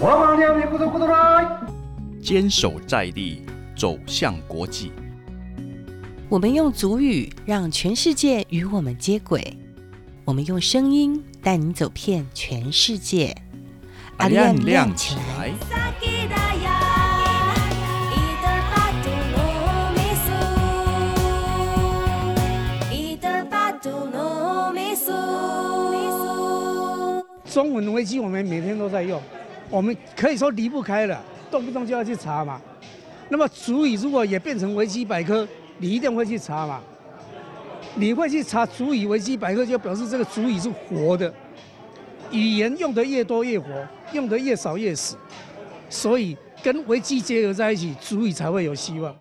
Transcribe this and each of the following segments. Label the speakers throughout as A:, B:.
A: 我们两边咕嘟咕嘟来，
B: 坚守在地，走向国际。
C: 我们用足语让全世界与我们接轨，我们用声音带你走遍全世界。
B: 阿亮亮起来！
D: 中文危机我们每天都在用，我们可以说离不开了，动不动就要去查嘛。那么主语如果也变成维基百科。你一定会去查嘛？你会去查主语维基百科，就表示这个主语是活的。语言用的越多越活，用的越少越死。所以跟维基结合在一起，主语才会有希望。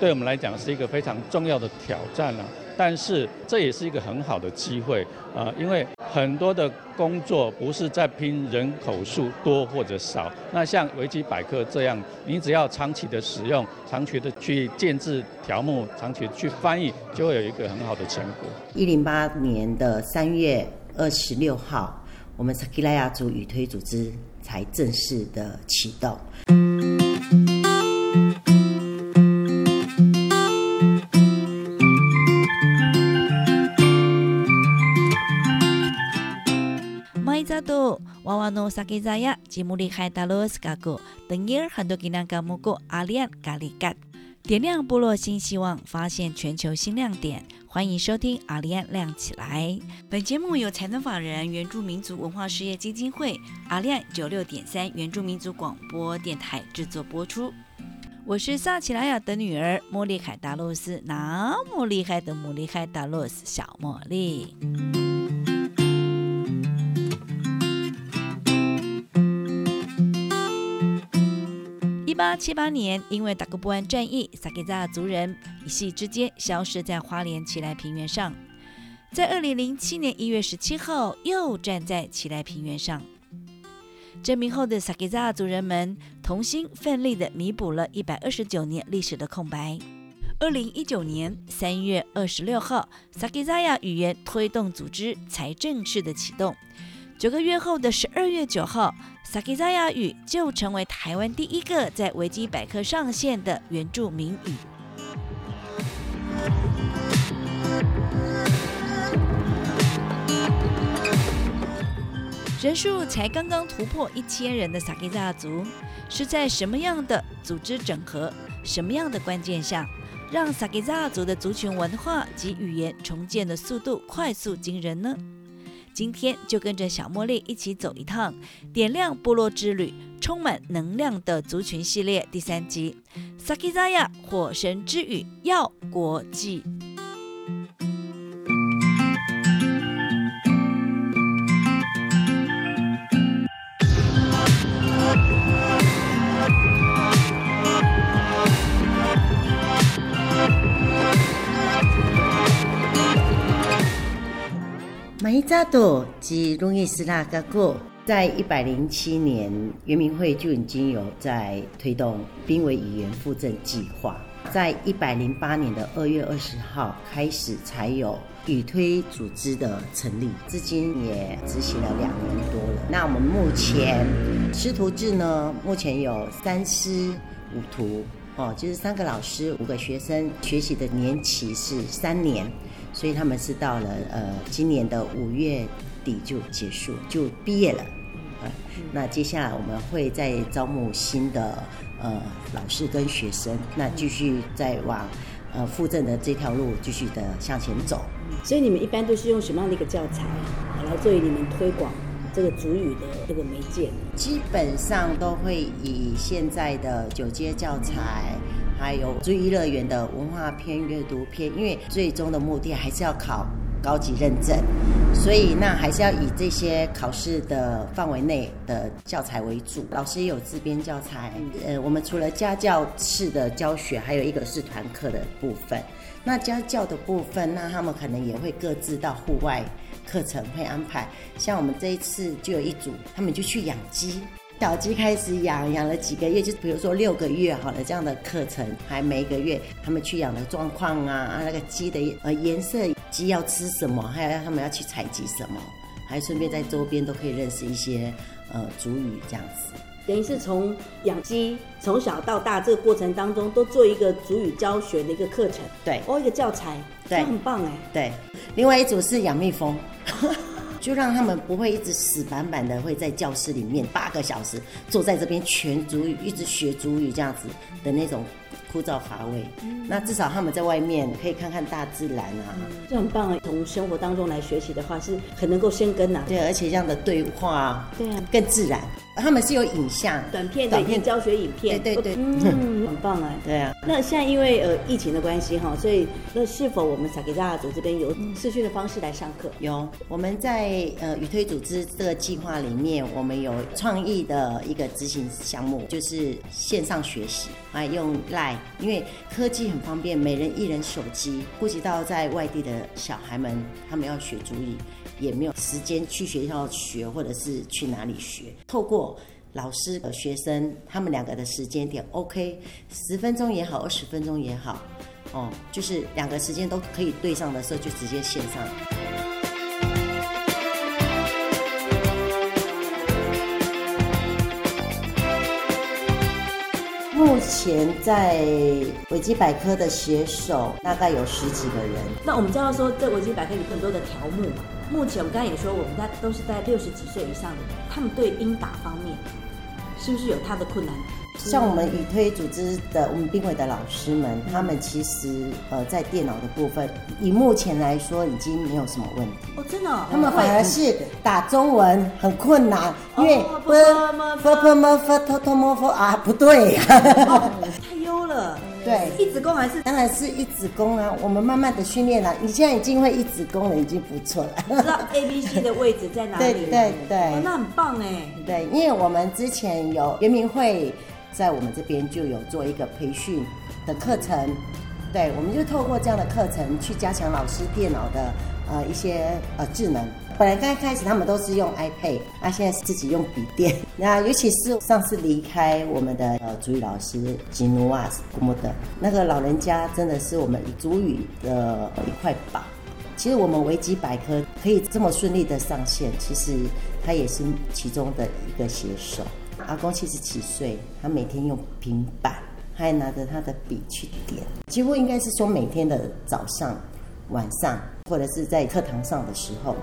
E: 对我们来讲是一个非常重要的挑战了。但是这也是一个很好的机会啊，因为很多的工作不是在拼人口数多或者少。那像维基百科这样，你只要长期的使用，长期的去建制条目，长期去翻译，就会有一个很好的成果。
F: 一零八年的三月二十六号，我们萨基拉雅族语推组织才正式的启动。
G: 娃娃诺萨吉扎亚吉姆里海达罗斯嘎古等尔很多吉南嘎木古阿里安咖喱嘎，点亮部落新希望，发现全球新亮点。欢迎收听阿里安亮起来。本节目由财团法人原住民族文化事业基金会阿里安九六点三原住民族广播电台制作播出。我是萨奇拉雅的女儿莫莉海达洛斯，那么厉害的莫莉海达洛斯小茉莉。七八年，因为打过布安战役，萨克扎族人一夕之间消失在花莲奇莱平原上。在二零零七年一月十七号，又站在奇莱平原上。证明后的萨克扎族人们同心奋力地弥补了一百二十九年历史的空白。二零一九年三月二十六号，萨克扎亚语言推动组织才正式的启动。九个月后的十二月九号。萨克扎亚语就成为台湾第一个在维基百科上线的原住民语。人数才刚刚突破一千人的萨克扎族，是在什么样的组织整合、什么样的关键下，让萨克扎族的族群文化及语言重建的速度快速惊人呢？今天就跟着小茉莉一起走一趟，点亮部落之旅，充满能量的族群系列第三集萨基扎亚火神之语要国际。
F: 马伊扎多及路易斯拉格古，在一百零七年，圆明会就已经有在推动濒危语言复振计划。在一百零八年的二月二十号开始，才有语推组织的成立，至今也执行了两年多了。那我们目前师徒制呢，目前有三师五徒，哦，就是三个老师，五个学生，学习的年期是三年。所以他们是到了呃今年的五月底就结束就毕业了，呃，那接下来我们会再招募新的呃老师跟学生，那继续再往呃附正的这条路继续的向前走。
H: 所以你们一般都是用什么样的一个教材来作为你们推广这个主语的这个媒介？
F: 基本上都会以现在的九阶教材。还有追忆乐园的文化篇、阅读篇，因为最终的目的还是要考高级认证，所以那还是要以这些考试的范围内的教材为主。老师也有自编教材，呃，我们除了家教式的教学，还有一个是团课的部分。那家教的部分，那他们可能也会各自到户外课程会安排。像我们这一次就有一组，他们就去养鸡。小鸡开始养，养了几个月，就比如说六个月好了，这样的课程，还每一个月他们去养的状况啊，啊那个鸡的呃颜色，鸡要吃什么，还有他们要去采集什么，还顺便在周边都可以认识一些呃主语这样子。
H: 等于是从养鸡从小到大这个过程当中，都做一个主语教学的一个课程，
F: 对
H: 哦，一个教材，
F: 对
H: 这很棒哎。
F: 对，另外一组是养蜜蜂，就让他们不会一直死板板的会在教室里面八个小时坐在这边全主语，一直学主语这样子的那种枯燥乏味。那至少他们在外面可以看看大自然啊，
H: 这很棒啊！从生活当中来学习的话，是很能够生根呐、
F: 对，而且这样的对话
H: 对啊，
F: 更自然。他们是有影像，
H: 短片的一些教学影片，
F: 对对对。
H: 嗯，很棒啊。
F: 对啊，
H: 那现在因为呃疫情的关系哈，所以那是否我们萨给大组这边有视讯的方式来上课？
F: 有我们在呃语推组织这个计划里面，我们有创意的一个执行项目，就是线上学习，啊，用 Line，因为科技很方便，每人一人手机，顾及到在外地的小孩们，他们要学主语，也没有时间去学校学，或者是去哪里学，透过老师和学生他们两个的时间点，OK，十分钟也好，二十分钟也好，哦，就是两个时间都可以对上的时候，就直接线上。目前在维基百科的写手大概有十几个人，
H: 那我们知道说，在维基百科有很多的条目嘛。目前我们刚才也说，我们在都是在六十几岁以上的人，他们对英打方面是不是有他的困难？
F: 像我们语推组织的我们并委的老师们，他们其实呃在电脑的部分，以目前来说已经没有什么问题。
H: 哦，真的哦、
F: 他们反而是打中文很困难，因为啊不对，
H: 哦太优了。
F: 对
H: 一子宫还是
F: 当然是一子宫啊，我们慢慢的训练了，你现在已经会一子宫了，已经不错了。
H: 知道 A、B、C 的位置在哪里？
F: 对对对
H: 哦，那很棒哎。
F: 对，因为我们之前有圆明会在我们这边就有做一个培训的课程，对，我们就透过这样的课程去加强老师电脑的呃一些呃智能。本来刚开始他们都是用 iPad，那、现在是自己用笔电。那尤其是上次离开我们的呃主语老师吉努瓦斯古莫德那个老人家，真的是我们主语的一块宝。其实我们维基百科可以这么顺利的上线，其实他也是其中的一个写手。阿公七十几岁，他每天用平板，还拿着他的笔去点，几乎应该是说每天的早上、晚上，或者是在课堂上的时候，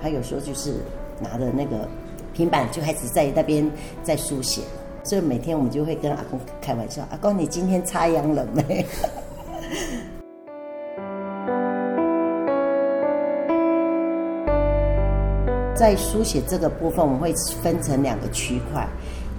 F: 他有时候就是拿着那个平板就开始在那边在书写。所以每天我们就会跟阿公开玩笑：“阿公，你今天插秧了没？” 在书写这个部分，我们会分成两个区块。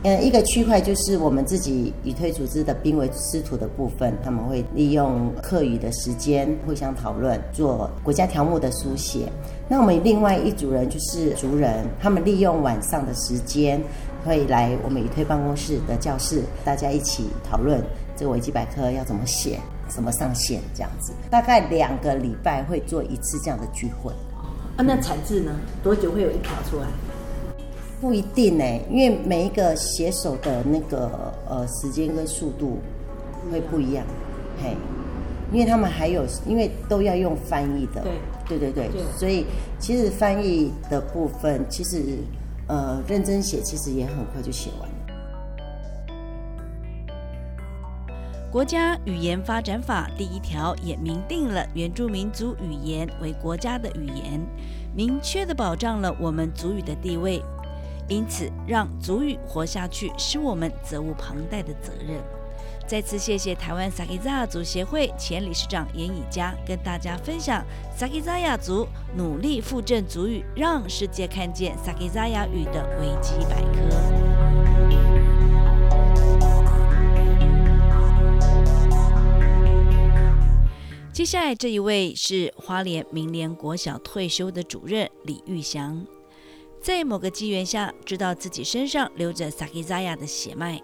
F: 嗯，一个区块就是我们自己语推组织的濒危师徒的部分，他们会利用课余的时间互相讨论，做国家条目的书写。那我们另外一组人就是族人，他们利用晚上的时间会来我们语推办公室的教室，大家一起讨论这个维基百科要怎么写，怎么上线这样子。大概两个礼拜会做一次这样的聚会。
H: 啊，那产制呢？多久会有一条出来？
F: 不一定呢，因为每一个写手的那个呃时间跟速度会不一样，嘿，因为他们还有，因为都要用翻译的，
H: 对
F: 对对对
H: 对
F: 所以其实翻译的部分，其实呃认真写，其实也很快就写完了。
G: 国家语言发展法第一条也明定了原住民族语言为国家的语言，明确的保障了我们族语的地位。因此，让族语活下去是我们责无旁贷的责任。再次谢谢台湾萨基扎雅族协会前理事长严以佳跟大家分享萨基扎雅族努力复振族语，让世界看见萨基扎雅语的维基百科。接下来这一位是花莲明联国小退休的主任李玉祥，在某个机缘下，知道自己身上流着萨基扎亚的血脉，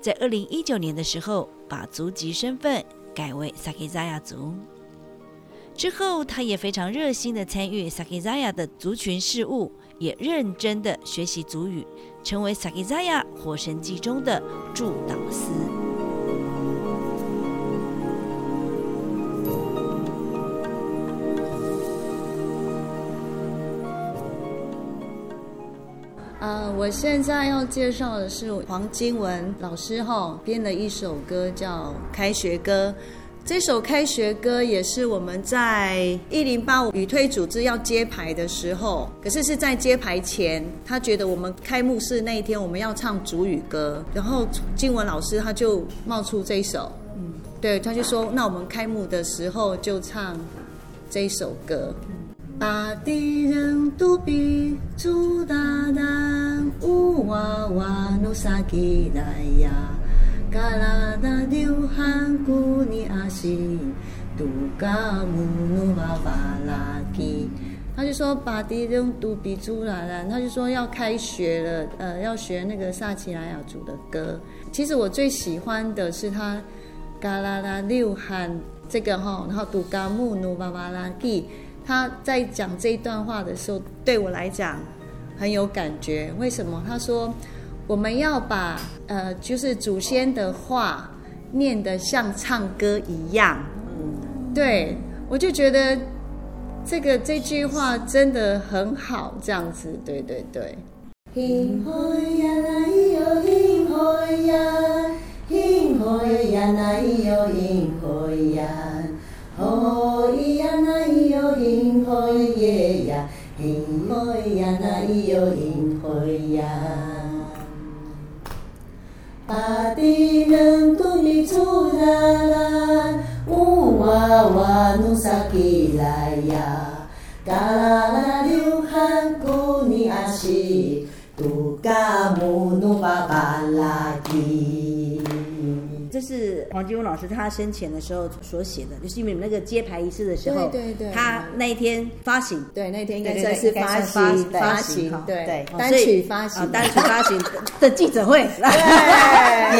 G: 在二零一九年的时候，把族籍身份改为萨基扎亚族。之后，他也非常热心的参与 Sakizaya 的族群事务，也认真的学习族语，成为 Sakizaya 火神祭中的助导师。
I: 呃，我现在要介绍的是黄金文老师哈编的一首歌，叫《开学歌》。这首开学歌也是我们在一零八五语推组织要揭牌的时候，可是是在揭牌前，他觉得我们开幕式那一天我们要唱主语歌，然后金文老师他就冒出这一首，嗯，对，他就说那我们开幕的时候就唱这一首歌。把敌人都比朱大胆，乌哇哇努萨吉来呀，嘎啦达流汗古尼阿西，杜嘎姆努巴巴拉吉。他就说把敌人都比朱大胆，他就说要开学了，呃，要学那个萨奇莱雅族的歌。其实我最喜欢的是他嘎啦啦流汗这个哈，然后杜嘎姆努巴巴拉吉。他在讲这一段话的时候，对我来讲很有感觉。为什么？他说我们要把呃，就是祖先的话念得像唱歌一样。嗯对，我就觉得这个这句话真的很好，这样子，对对对。咿吼耶呀，咿吼呀那咿哟咿吼呀。巴蒂人都米出啦啦，乌娃娃努萨吉来呀，嘎啦啦流汗古尼阿西，杜嘎姆努巴巴拉吉。
H: 这是黄金翁老师他生前的时候所写的，就是因为你们那个揭牌仪式的时候，
I: 对对对，
H: 他那一天发行，
I: 对那天应该算是发行发行，对。单曲发行。
H: 单曲发行的记者会，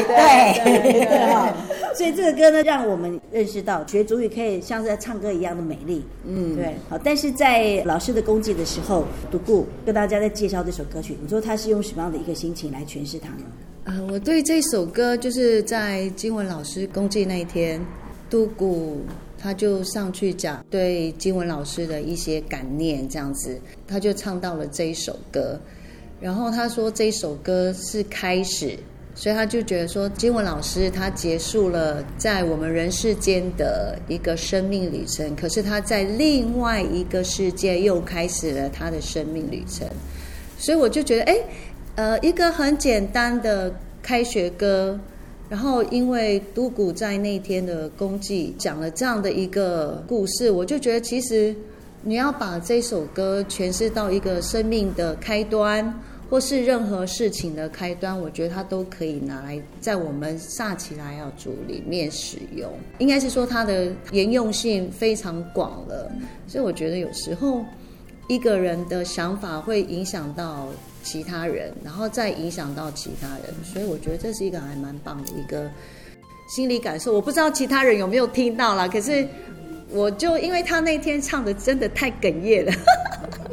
I: 对对 对，
H: 所以这个歌呢，让我们认识到学主语可以像是在唱歌一样的美丽，嗯，对，好，但是在老师的功绩的时候，独顾跟大家在介绍这首歌曲，你说他是用什么样的一个心情来诠释它呢？
I: 呃，我对这首歌就是在金文老师公祭那一天，杜古他就上去讲对金文老师的一些感念，这样子，他就唱到了这一首歌，然后他说这首歌是开始，所以他就觉得说金文老师他结束了在我们人世间的一个生命旅程，可是他在另外一个世界又开始了他的生命旅程，所以我就觉得哎。呃，一个很简单的开学歌，然后因为都古在那天的功绩讲了这样的一个故事，我就觉得其实你要把这首歌诠释到一个生命的开端，或是任何事情的开端，我觉得它都可以拿来在我们萨奇莱雅族里面使用。应该是说它的沿用性非常广了，所以我觉得有时候一个人的想法会影响到。其他人，然后再影响到其他人，所以我觉得这是一个还蛮棒的一个心理感受。我不知道其他人有没有听到啦，可是我就因为他那天唱的真的太哽咽了。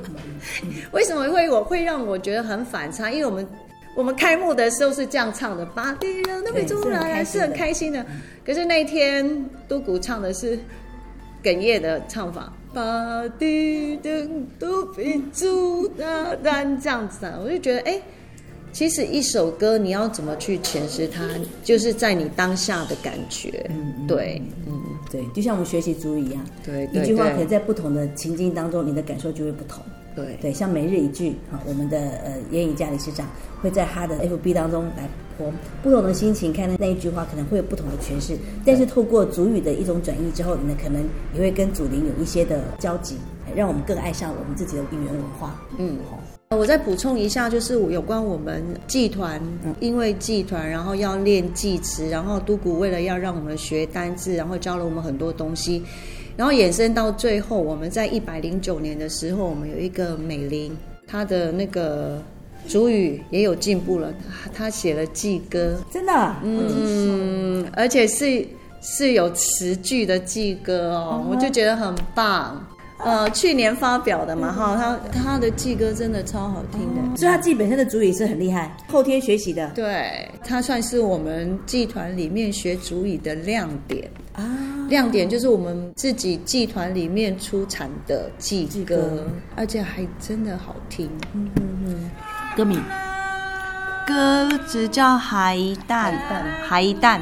I: 为什么会我会让我觉得很反差？因为我们我们开幕的时候是这样唱的，把敌人都会出来，是很开心的。可是那天都谷唱的是哽咽的唱法。把地灯都比住大单这样子啊，我就觉得哎，其实一首歌你要怎么去诠释它，就是在你当下的感觉，嗯，对，
H: 嗯，对，就像我们学习主语一样，
I: 对，
H: 一句话可能在不同的情境当中，你的感受就会不同，
I: 对，
H: 对，像每日一句啊，我们的呃严以嘉理事长会在他的 FB 当中来。不同的心情看那一句话，可能会有不同的诠释。但是透过主语的一种转译之后，你呢可能也会跟祖灵有一些的交集，让我们更爱上我们自己的语言文化。
I: 嗯，好，我再补充一下，就是有关我们祭团，因为祭团然后要练祭词，然后都古为了要让我们学单字，然后教了我们很多东西，然后衍生到最后，我们在一百零九年的时候，我们有一个美玲，她的那个。主语也有进步了，她写了祭歌，
H: 真的，
I: 嗯，而且是
J: 是有词句的祭歌哦，我就觉得很棒。呃，去年发表的嘛，哈，他他的记歌真的超好听的，
H: 所以他自己本身的主语是很厉害，后天学习的。
J: 对，他算是我们剧团里面学主语的亮点啊。亮点就是我们自己剧团里面出产的祭歌，而且还真的好听。嗯嗯嗯，
H: 歌名，
J: 歌只叫海蛋，海蛋。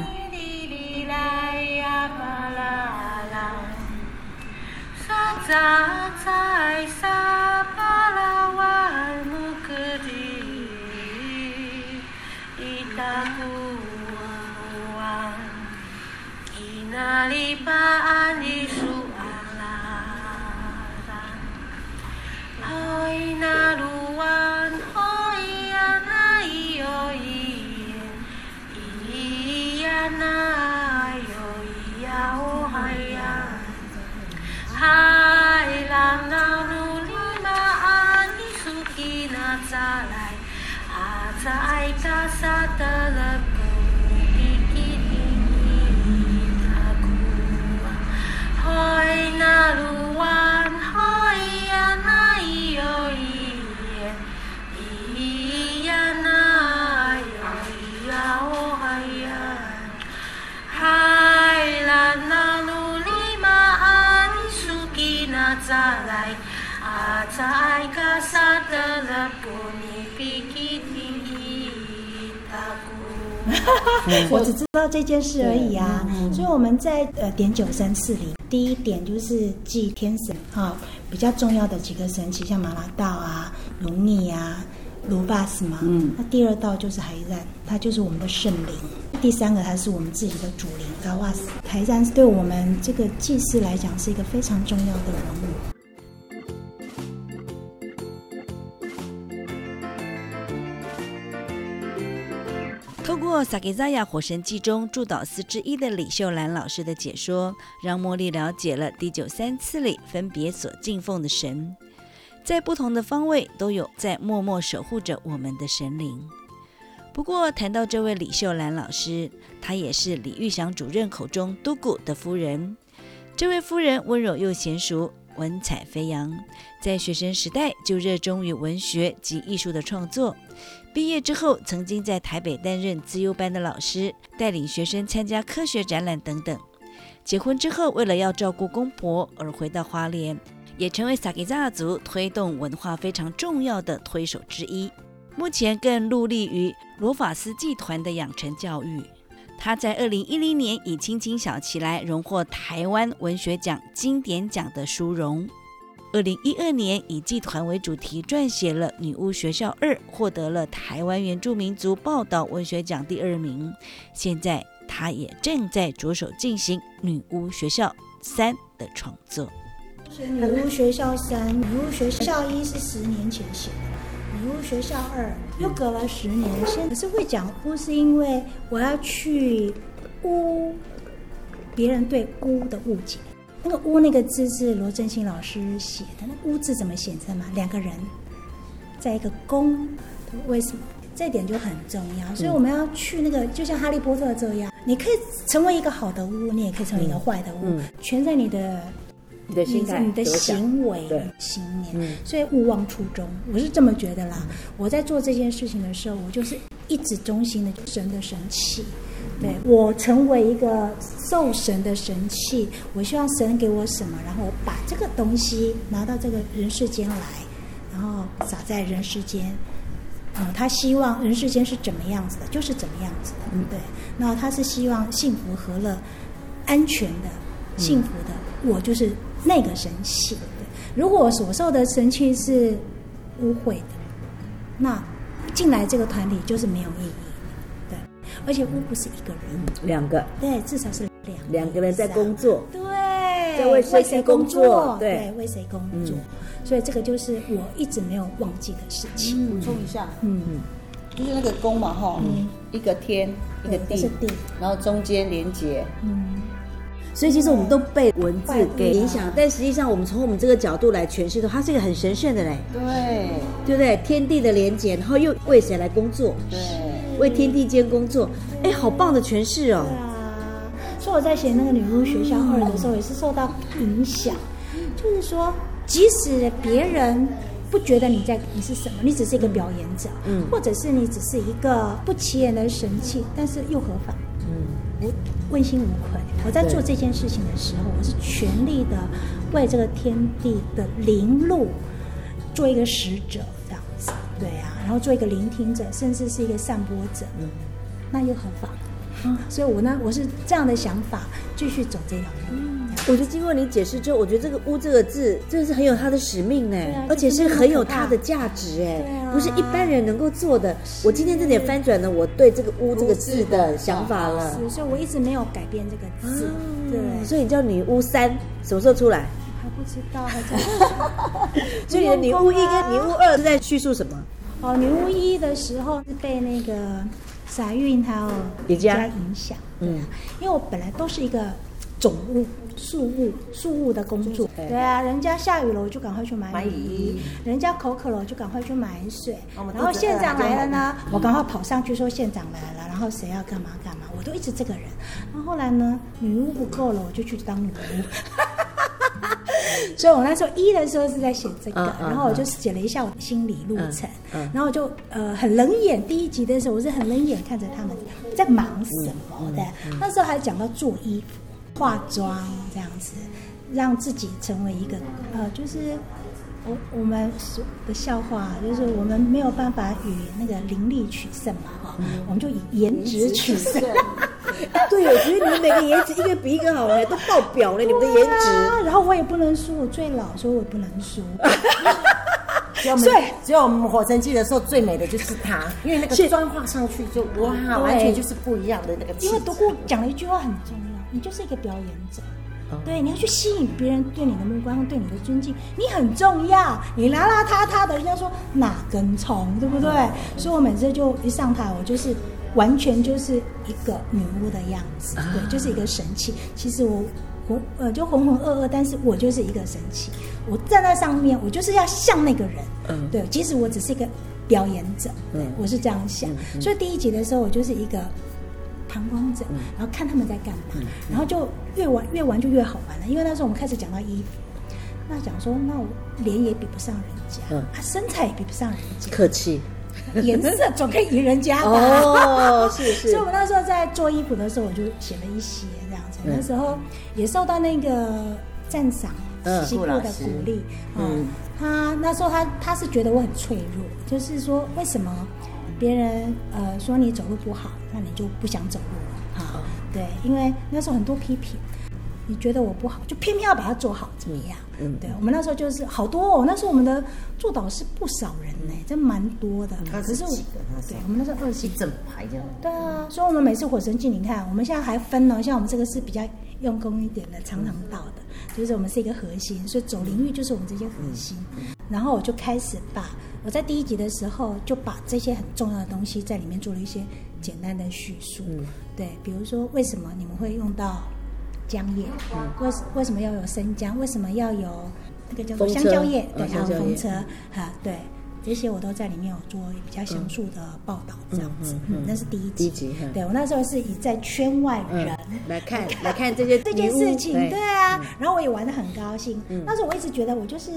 J: 在沙阿里巴阿里苏阿拉达，哦那鲁哇，哦咿呀那咿哟咿咿呀那哟咿呀哦嗨呀，嗨啦那鲁里巴阿里苏吉那扎来，阿扎埃扎萨德勒。海娜鲁湾，海呀那依哟依耶，依呀那呀依呀哦海呀，海啦那鲁尼玛安苏吉那扎来，阿扎艾卡萨得勒。
K: 我只知道这件事而已啊，所以我们在呃点九三四里，第一点就是祭天神哈，比较重要的几个神奇，像马拉道啊、龙尼啊、卢巴斯嘛。嗯。那第二道就是海赞，它就是我们的圣灵。第三个，它是我们自己的主灵高瓦斯。海赞对我们这个祭祀来讲是一个非常重要的人物。
G: 过萨给扎亚火神记中祝祷司之一的李秀兰老师的解说，让茉莉了解了第九三次里分别所敬奉的神，在不同的方位都有在默默守护着我们的神灵。不过，谈到这位李秀兰老师，她也是李玉祥主任口中都古的夫人。这位夫人温柔又娴熟，文采飞扬，在学生时代就热衷于文学及艺术的创作。毕业之后，曾经在台北担任自优班的老师，带领学生参加科学展览等等。结婚之后，为了要照顾公婆而回到花莲，也成为萨吉扎族推动文化非常重要的推手之一。目前更努力于罗法斯集团的养成教育。他在二零一零年以《青青小起来》荣获台湾文学奖经典奖的殊荣。二零一二年以祭团为主题撰写了《女巫学校二》，获得了台湾原住民族报道文学奖第二名。现在他也正在着手进行《女巫学校三》的创作。
K: 女巫学校三、女巫学校一是十年前写的，女巫学校二又隔了十年。现在是会讲巫，是因为我要去巫别人对巫的误解。那个“屋”那个字是罗振兴老师写的。那“屋”字怎么写的嘛？两个人在一个宫，为什么？这点就很重要。所以我们要去那个，就像哈利波特这样，你可以成为一个好的屋，你也可以成为一个坏的屋，全在你的
H: 你的心态、
K: 你的行为、信念。所以勿忘初衷，我是这么觉得啦。我在做这件事情的时候，我就是一直忠心的神的神气。对我成为一个受神的神器，我希望神给我什么，然后我把这个东西拿到这个人世间来，然后撒在人世间。嗯，他希望人世间是怎么样子的，就是怎么样子的。嗯，对。那他是希望幸福、和乐、安全的、幸福的。我就是那个神器。对，如果我所受的神器是污秽的，那进来这个团体就是没有意义。而且巫不是一个人，
H: 两个，
K: 对，至少是两
H: 两个人在工作，
K: 对，
H: 在为谁工作？
K: 对，为谁工作？所以这个就是我一直没有忘记的事情。
J: 补充一下，嗯，就是那个宫嘛，哈，一个天，一个地，然后中间连接，嗯，
H: 所以其实我们都被文字给影响，但实际上我们从我们这个角度来诠释的，它是一个很神圣的嘞，
J: 对，
H: 对不对？天地的连接，然后又为谁来工作？
J: 对。
H: 为天地间工作，哎，好棒的诠释哦！
K: 对啊，说我在写那个女巫学校二的时候，也是受到影响，就是说，即使别人不觉得你在你是什么，你只是一个表演者，
F: 嗯。
K: 或者是你只是一个不起眼的神器，但是又何妨？
F: 嗯，
K: 我问心无愧。我在做这件事情的时候，我是全力的为这个天地的灵路做一个使者，对啊，然后做一个聆听者，甚至是一个散播者，
F: 嗯，
K: 那又何妨？所以我呢，我是这样的想法，继续走这条路。
H: 我觉得经过你解释之后，我觉得这个“巫”这个字真的是很有它的使命呢，
K: 啊
H: 而且是很有它的价值哎，
K: 啊
H: 不是一般人能够做的。我今天这点翻转了我对这个“巫”这个字的想法了。
K: 是，所以我一直没有改变这个字，对，
H: 所以你叫女巫三什么时候出来？
K: 还不知道，还在。
H: 所以你的女巫一跟女巫二是在叙述什么？
K: 哦，女巫一的时候是被那个傻运还有
H: 李佳
K: 影响，
H: 嗯，
K: 因为我本来都是一个总务、树物、树物的工作，对。啊，人家下雨了我就赶快去买
F: 买
K: 雨
F: 雨衣，
K: 人家口渴了我就赶快去买水，然后县长来了呢，我赶快跑上去说县长来了，然后谁要干嘛干嘛，我都一直这个人。然后后来呢，女巫不够了，我就去当女巫。所以我那时候一的时候是在写这个，然后我就写了一下我的心理路程，
H: 嗯嗯
K: 然后我就呃很冷眼。第一集的时候，我是很冷眼看着他们在忙什么的。那时候还讲到做衣服、化妆这样子，让自己成为一个呃，就是我我们说的笑话，就是我们没有办法与那个灵力取胜嘛，哈、我们就以颜值取胜。
H: 对，我觉得你们每个颜值一个比一个好哎，都爆表了，你们的颜值。
K: 啊，然后我也不能输，我最老，所以我也不能输。
F: 只有我们只有我们火神祭的时候最美的就是她，因为那个妆化上去就哇，完全就是不一样的那个。
K: 因为独孤讲了一句话很重要，你就是一个表演者。对，你要去吸引别人对你的目光，对你的尊敬，你很重要。你邋邋遢遢的，人家说哪根葱，对不对？所以我每次就一上台，我就是完全就是一个女巫的样子，对，就是一个神器。其实我浑呃就浑浑噩噩，但是我就是一个神器。我站在上面，我就是要像那个人，
H: 嗯
K: 对，即使我只是一个表演者，对
H: 嗯
K: 我是这样想。所以第一集的时候，我就是一个旁观者，然后看他们在干嘛，然后就越玩越玩就越好玩了。因为那时候我们开始讲到衣服，那讲说那我脸也比不上人家，
H: 嗯
K: 啊身材也比不上人家，
H: 客气。
K: 颜色总可以赢人家吧？
H: 哦是 是
K: 所以我那时候在做衣服的时候，我就写了一些这样子。
H: 嗯
K: 那时候也受到那个赞赏，
H: 嗯
K: 西部的鼓励。
H: 嗯
K: 嗯，他那时候他他是觉得我很脆弱，就是说为什么别人呃说你走路不好，那你就不想走路了啊？对，因为那时候很多批评。你觉得我不好，就偏偏要把它做好，怎么样？
H: 嗯
K: 对我们那时候就是好多哦，那时候我们的做导师不少人呢，真蛮多的。
F: 二十
K: 可是我
F: 几个那时候
K: 对我们那时候二十
F: 一整排这样。
K: 对啊，所以我们每次火神祭，你看我们现在还分呢，像我们这个是比较用功一点的，常常到的，就是我们是一个核心，所以走领域就是我们这些核心。然后我就开始把我在第一集的时候就把这些很重要的东西在里面做了一些简单的叙述。
H: 嗯
K: 对，比如说为什么你们会用到姜叶？为为什么要有生姜？为什么要有那个叫做香蕉叶？对，
H: 哦
K: 还有风车，哈，对。这些我都在里面有做比较详述的报道，这样子，
H: 嗯
K: 那是第一集。
H: 嗯
K: 对我那时候是以在圈外人。
H: 来看来看这些
K: 这件事情，
H: 对。
K: 对啊，然后我也玩的很高兴。
H: 嗯。
K: 那时候我一直觉得我就是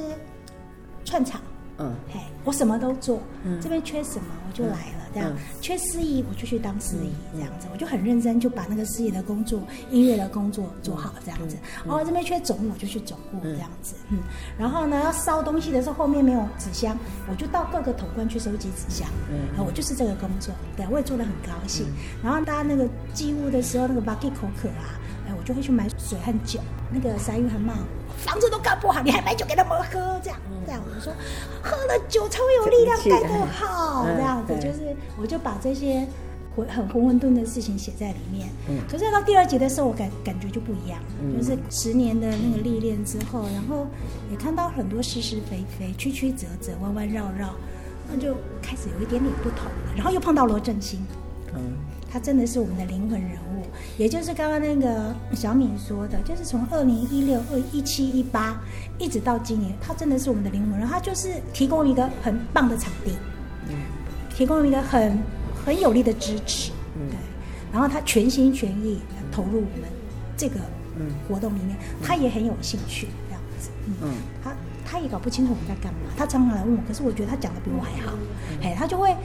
K: 串场，
H: 嗯。
K: 嘿，我什么都做
H: 嗯，
K: 这边缺什么我就来了，这样。
H: 嗯。
K: 缺司仪我就去当司仪，这样子，我就很认真就把那个司仪的工作、音乐的工作做好，这样子。哦，这边缺总务我就去总务，这样子，嗯。然后呢，要烧东西的时候后面没有纸箱，我就到各个统关去收集纸箱，
H: 嗯。
K: 啊，我就是这个工作，对我也做的很高兴。然后大家那个寄物的时候，那个 c k 口渴啊，哎，我就会去买水和酒。那个沙玉还骂我，房子都盖不好，你还买酒给他们喝，这样这样，我就说喝了酒才会有力量盖得好，
H: 嗯
K: 这样子
H: 对。
K: 就是，我就把这些混很浑混沌的事情写在里面。
H: 嗯。
K: 可是到第二集的时候，我感感觉就不一样，
H: 嗯。
K: 就是十年的那个历练之后，然后也看到很多是是非非、曲曲折折、弯弯绕绕，那就开始有一点点不同了。然后又碰到罗振兴，
H: 嗯。
K: 他真的是我们的灵魂人物，也就是刚刚那个小敏说的，就是从二零一六、二一七、一八一直到今年，他真的是我们的灵魂然后，他就是提供一个很棒的场地，提供一个很很有力的支持，对，然后他全心全意投入我们这个活动里面，他也很有兴趣这样子。嗯，他他也搞不清楚我们在干嘛，他常常来问我，可是我觉得他讲的比我还好，哎，他就会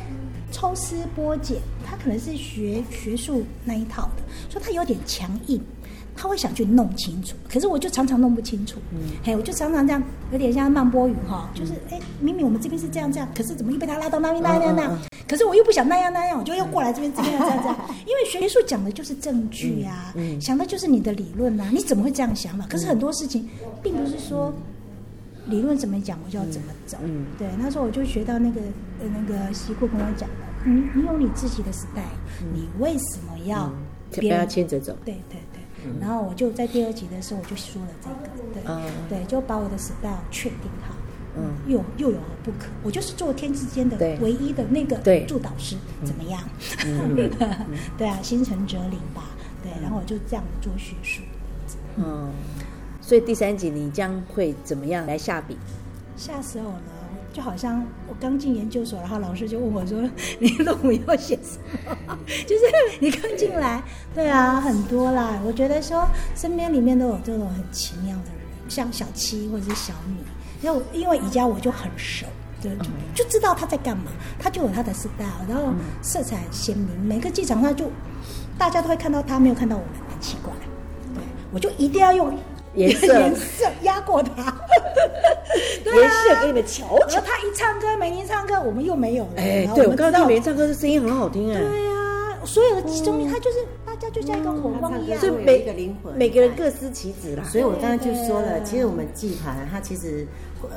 K: 抽丝剥茧，他可能是学学术那一套的，所以他有点强硬。他会想去弄清楚，可是我就常常弄不清楚。嗯，嘿，我就常常这样，有点像慢波语哈，就是哎，明明我们这边是这样这样，可是怎么又被他拉到那边那样那样？可是我又不想那样那样，我就又过来这边这边这样这样。因为学术讲的就是证据呀，想的就是你的理论呐，你怎么会这样想嘛？可是很多事情并不是说理论怎么讲我就要怎么走。嗯，对，那时候我就学到那个呃那个西库跟我讲的，你你有你自己的时代，你为什么要
H: 别人牵着走？
K: 对对对。然后我就在第二集的时候，我就说了这个，对，对，就把我的 style 确定好，嗯，又又有何不可？我就是做天之间的唯一的那个助导师，怎么样？对啊，心诚则灵吧，对，然后我就这样做学术，
H: 嗯，所以第三集你将会怎么样来下笔？
K: 吓死我了！就好像我刚进研究所，然后老师就问我说：“ 你论文要写什么？” 就是你刚进来，对啊，很多啦。我觉得说身边里面都有这种很奇妙的人，像小七或者是小米，因为因为宜家我就很熟，对，就知道他在干嘛，他就有他的 style，然后色彩鲜明，每个机场上就大家都会看到他，没有看到我们，很奇怪。对，我就一定要用。
H: 颜色
K: 颜色压过他，
H: 颜色给你们瞧瞧。
K: 他一唱歌，美玲唱歌，我们又没有了。
H: 哎，对，我刚刚听美玲唱歌的声音很好听哎。
K: 对呀，所有的集中力，他就是大家就像一个火光一样。
H: 是每个灵魂，每个人各司其职啦。
F: 所以我刚刚就说了，其实我们剧团，它其实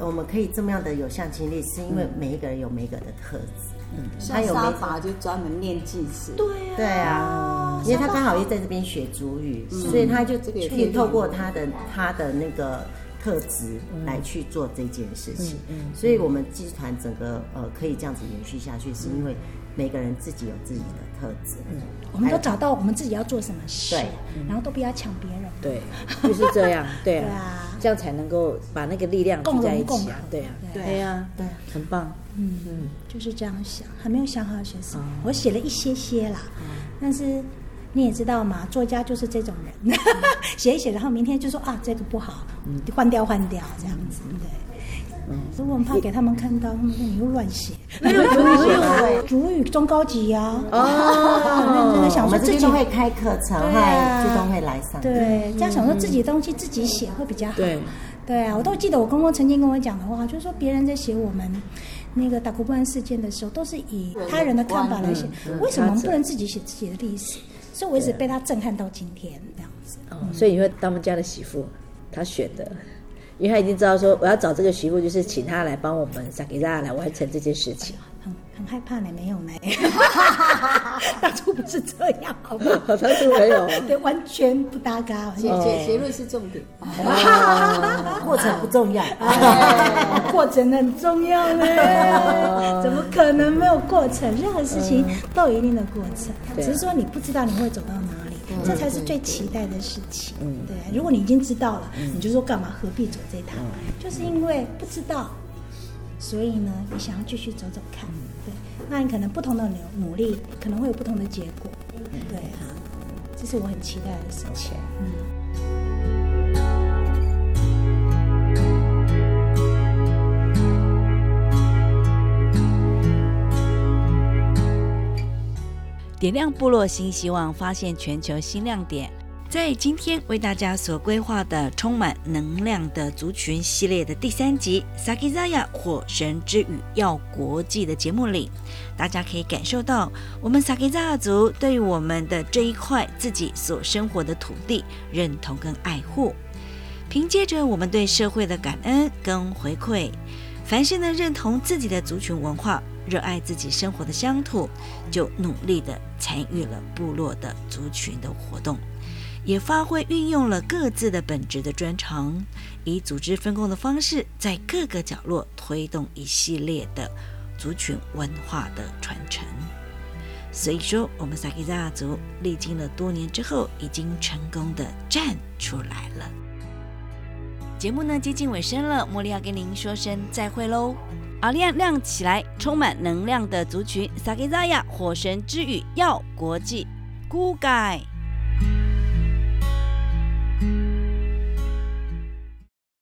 F: 我们可以这么样的有向心力，是因为每一个人有每一个的特质。
I: 嗯，他有沙法就专门念祭词。
K: 对
F: 啊，对啊，因为他刚好又在这边学主语，所以他就可以。透过他的他的那个特质来去做这件事情。所以，我们集团整个呃可以这样子延续下去，是因为每个人自己有自己的特质。
K: 嗯，我们都找到我们自己要做什么事，对，然后都不要抢别人。
H: 对，就是这样。对啊，这样才能够把那个力量聚在一起啊。对啊，对呀，对，很棒。嗯
K: 嗯，就是这样想，还没有想好写什么。我写了一些些啦，但是你也知道嘛，作家就是这种人，写一写，然后明天就说啊这个不好，换掉换掉这样子，对。嗯，所以我们怕给他们看到，他们说你又乱写。
H: 没 有主语，
K: 主语中高级呀。
F: 哦，真的想说自己会开课程，会自动会来上。
K: 对，这样想说自己的东西自己写会比较好。对，对啊，我都记得我公公曾经跟我讲的话，就是说别人在写我们。那个打国不安事件的时候，都是以他人的看法来写。为什么我们不能自己写自己的历史？所以我一直被他震撼到今天这样子。
H: 哦，所以你会当我们家的媳妇，他选的。因为他已经知道说，我要找这个媳妇，就是请他来帮我们萨给大家来完成这件事情。
K: 很很害怕呢，没有呢。当初不是这样，好不
H: 好？当初没有，
K: 对，完全不搭嘎。
I: 结结结论是重点，
F: 过程不重要。
K: 过程很重要呢，怎么可能没有过程？任何事情都有一定的过程，只是说你不知道你会走到哪里。这才是最期待的事情。嗯，对。如果你已经知道了，你就说干嘛？何必走这趟？就是因为不知道，所以呢，你想要继续走走看。对，那你可能不同的努努力，可能会有不同的结果。对啊，这是我很期待的事情。嗯。
G: 点亮部落新希望，发现全球新亮点。在今天为大家所规划的充满能量的族群系列的第三集《Sakizaya 火神之语要国际》的节目里，大家可以感受到我们 Sakizaya 族对于我们的这一块自己所生活的土地认同跟爱护。凭借着我们对社会的感恩跟回馈，凡是能认同自己的族群文化。热爱自己生活的乡土，就努力的参与了部落的族群的活动，也发挥运用了各自的本职的专长，以组织分工的方式，在各个角落推动一系列的族群文化的传承。所以说，我们萨克扎族历经了多年之后，已经成功的站出来了。节目呢接近尾声了，茉莉要跟您说声再会喽。阿亮亮起来，充满能量的族群，Sagizaya 火神之羽耀国际，Good Guy。